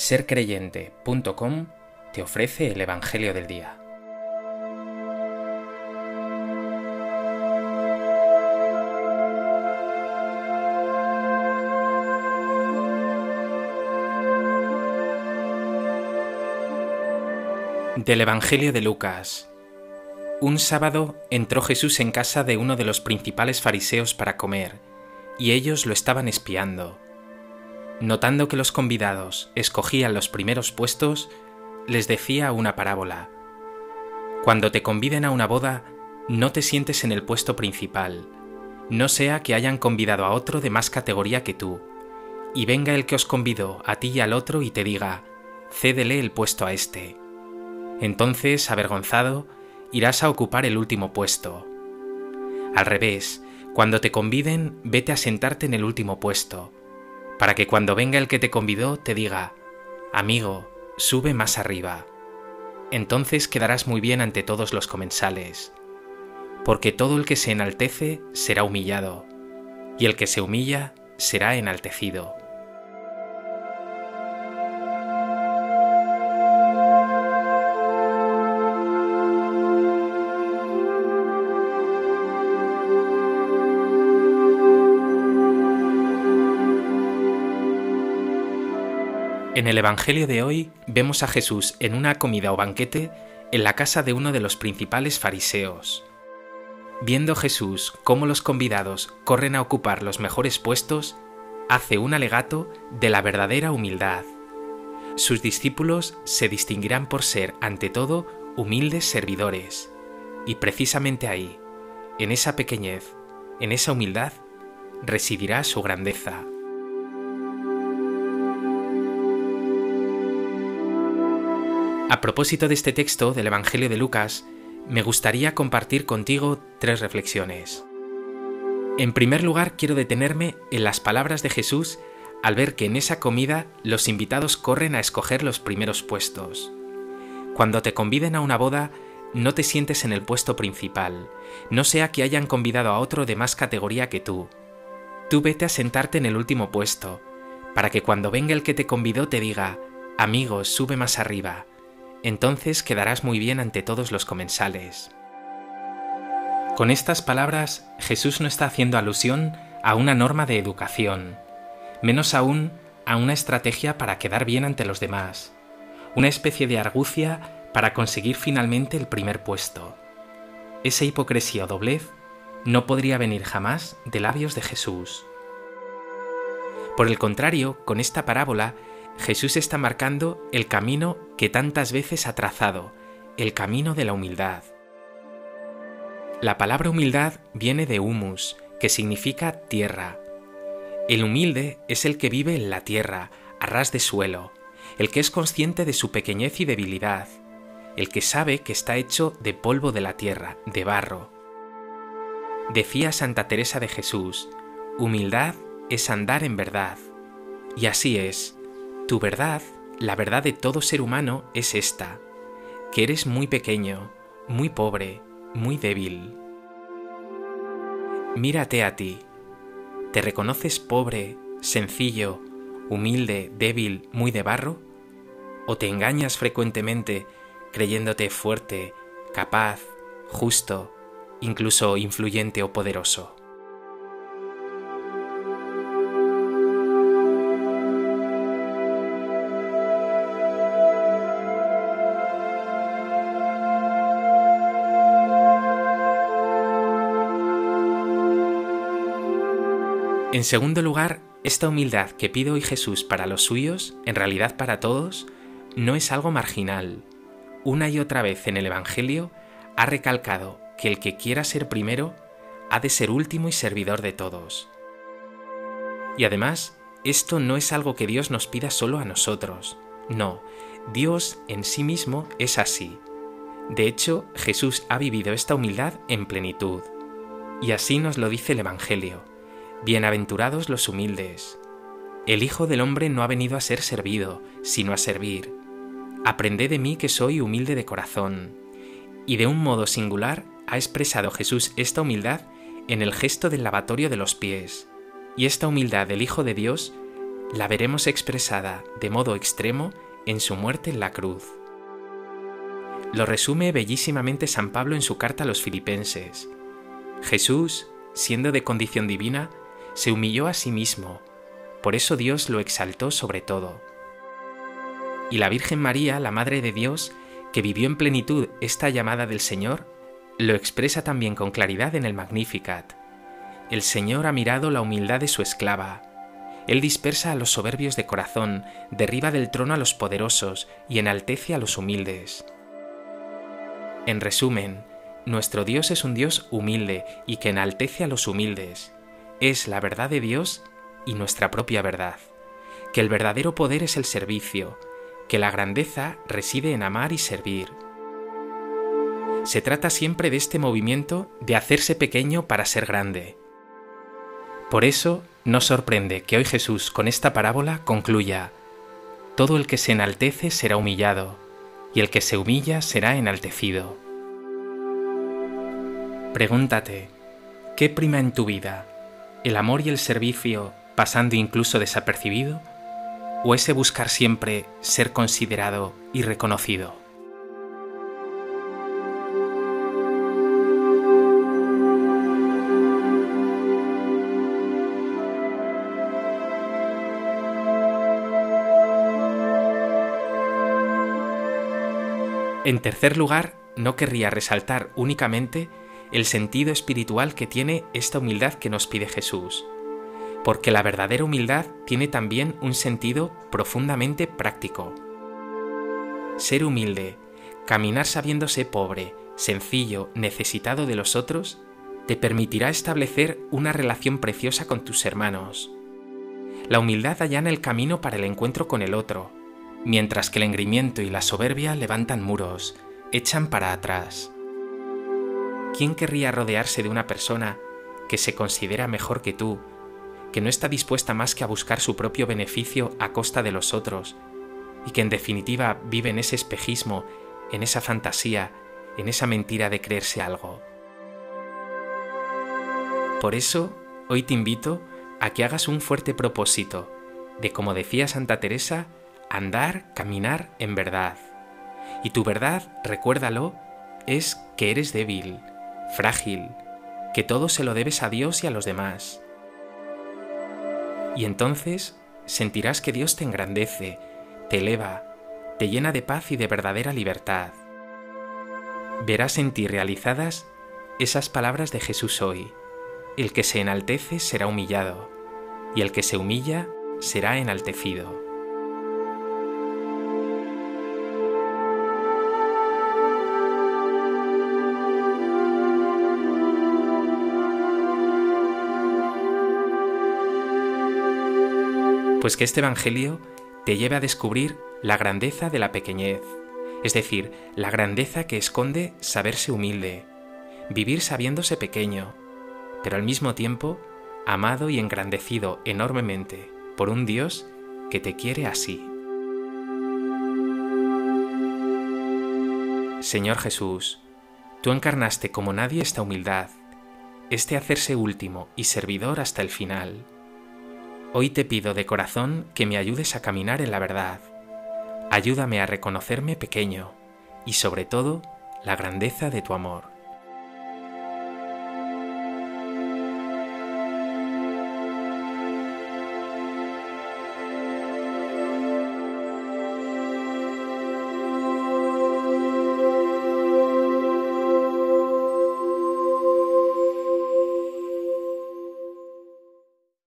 sercreyente.com te ofrece el Evangelio del Día. Del Evangelio de Lucas. Un sábado entró Jesús en casa de uno de los principales fariseos para comer, y ellos lo estaban espiando. Notando que los convidados escogían los primeros puestos, les decía una parábola. Cuando te conviden a una boda, no te sientes en el puesto principal, no sea que hayan convidado a otro de más categoría que tú, y venga el que os convidó a ti y al otro y te diga, cédele el puesto a este. Entonces, avergonzado, irás a ocupar el último puesto. Al revés, cuando te conviden, vete a sentarte en el último puesto, para que cuando venga el que te convidó te diga, amigo, sube más arriba. Entonces quedarás muy bien ante todos los comensales, porque todo el que se enaltece será humillado, y el que se humilla será enaltecido. En el Evangelio de hoy vemos a Jesús en una comida o banquete en la casa de uno de los principales fariseos. Viendo Jesús cómo los convidados corren a ocupar los mejores puestos, hace un alegato de la verdadera humildad. Sus discípulos se distinguirán por ser, ante todo, humildes servidores. Y precisamente ahí, en esa pequeñez, en esa humildad, residirá su grandeza. A propósito de este texto del Evangelio de Lucas, me gustaría compartir contigo tres reflexiones. En primer lugar, quiero detenerme en las palabras de Jesús al ver que en esa comida los invitados corren a escoger los primeros puestos. Cuando te conviden a una boda, no te sientes en el puesto principal, no sea que hayan convidado a otro de más categoría que tú. Tú vete a sentarte en el último puesto, para que cuando venga el que te convidó te diga, amigo, sube más arriba, entonces quedarás muy bien ante todos los comensales. Con estas palabras, Jesús no está haciendo alusión a una norma de educación, menos aún a una estrategia para quedar bien ante los demás, una especie de argucia para conseguir finalmente el primer puesto. Esa hipocresía o doblez no podría venir jamás de labios de Jesús. Por el contrario, con esta parábola, Jesús está marcando el camino que tantas veces ha trazado, el camino de la humildad. La palabra humildad viene de humus, que significa tierra. El humilde es el que vive en la tierra, a ras de suelo, el que es consciente de su pequeñez y debilidad, el que sabe que está hecho de polvo de la tierra, de barro. Decía Santa Teresa de Jesús, humildad es andar en verdad. Y así es, tu verdad, la verdad de todo ser humano, es esta, que eres muy pequeño, muy pobre, muy débil. Mírate a ti. ¿Te reconoces pobre, sencillo, humilde, débil, muy de barro? ¿O te engañas frecuentemente creyéndote fuerte, capaz, justo, incluso influyente o poderoso? En segundo lugar, esta humildad que pide hoy Jesús para los suyos, en realidad para todos, no es algo marginal. Una y otra vez en el Evangelio ha recalcado que el que quiera ser primero ha de ser último y servidor de todos. Y además, esto no es algo que Dios nos pida solo a nosotros. No, Dios en sí mismo es así. De hecho, Jesús ha vivido esta humildad en plenitud. Y así nos lo dice el Evangelio. Bienaventurados los humildes. El Hijo del Hombre no ha venido a ser servido, sino a servir. Aprended de mí que soy humilde de corazón. Y de un modo singular ha expresado Jesús esta humildad en el gesto del lavatorio de los pies. Y esta humildad del Hijo de Dios la veremos expresada de modo extremo en su muerte en la cruz. Lo resume bellísimamente San Pablo en su carta a los filipenses. Jesús, siendo de condición divina, se humilló a sí mismo, por eso Dios lo exaltó sobre todo. Y la Virgen María, la Madre de Dios, que vivió en plenitud esta llamada del Señor, lo expresa también con claridad en el Magnificat. El Señor ha mirado la humildad de su esclava. Él dispersa a los soberbios de corazón, derriba del trono a los poderosos y enaltece a los humildes. En resumen, nuestro Dios es un Dios humilde y que enaltece a los humildes. Es la verdad de Dios y nuestra propia verdad. Que el verdadero poder es el servicio, que la grandeza reside en amar y servir. Se trata siempre de este movimiento de hacerse pequeño para ser grande. Por eso, no sorprende que hoy Jesús con esta parábola concluya, Todo el que se enaltece será humillado, y el que se humilla será enaltecido. Pregúntate, ¿qué prima en tu vida? ¿El amor y el servicio pasando incluso desapercibido? o ese buscar siempre ser considerado y reconocido? En tercer lugar, no querría resaltar únicamente el sentido espiritual que tiene esta humildad que nos pide Jesús, porque la verdadera humildad tiene también un sentido profundamente práctico. Ser humilde, caminar sabiéndose pobre, sencillo, necesitado de los otros, te permitirá establecer una relación preciosa con tus hermanos. La humildad allana el camino para el encuentro con el otro, mientras que el engrimiento y la soberbia levantan muros, echan para atrás. ¿Quién querría rodearse de una persona que se considera mejor que tú que no está dispuesta más que a buscar su propio beneficio a costa de los otros, y que en definitiva vive en ese espejismo, en esa fantasía, en esa mentira de creerse algo. Por eso, hoy te invito a que hagas un fuerte propósito de, como decía Santa Teresa, andar, caminar en verdad. Y tu verdad, recuérdalo, es que eres débil, frágil, que todo se lo debes a Dios y a los demás y entonces sentirás que Dios te engrandece, te eleva, te llena de paz y de verdadera libertad. Verás en ti realizadas esas palabras de Jesús hoy. El que se enaltece será humillado, y el que se humilla será enaltecido. Pues que este Evangelio te lleve a descubrir la grandeza de la pequeñez, es decir, la grandeza que esconde saberse humilde, vivir sabiéndose pequeño, pero al mismo tiempo amado y engrandecido enormemente por un Dios que te quiere así. Señor Jesús, tú encarnaste como nadie esta humildad, este hacerse último y servidor hasta el final Hoy te pido de corazón que me ayudes a caminar en la verdad. Ayúdame a reconocerme pequeño y sobre todo la grandeza de tu amor.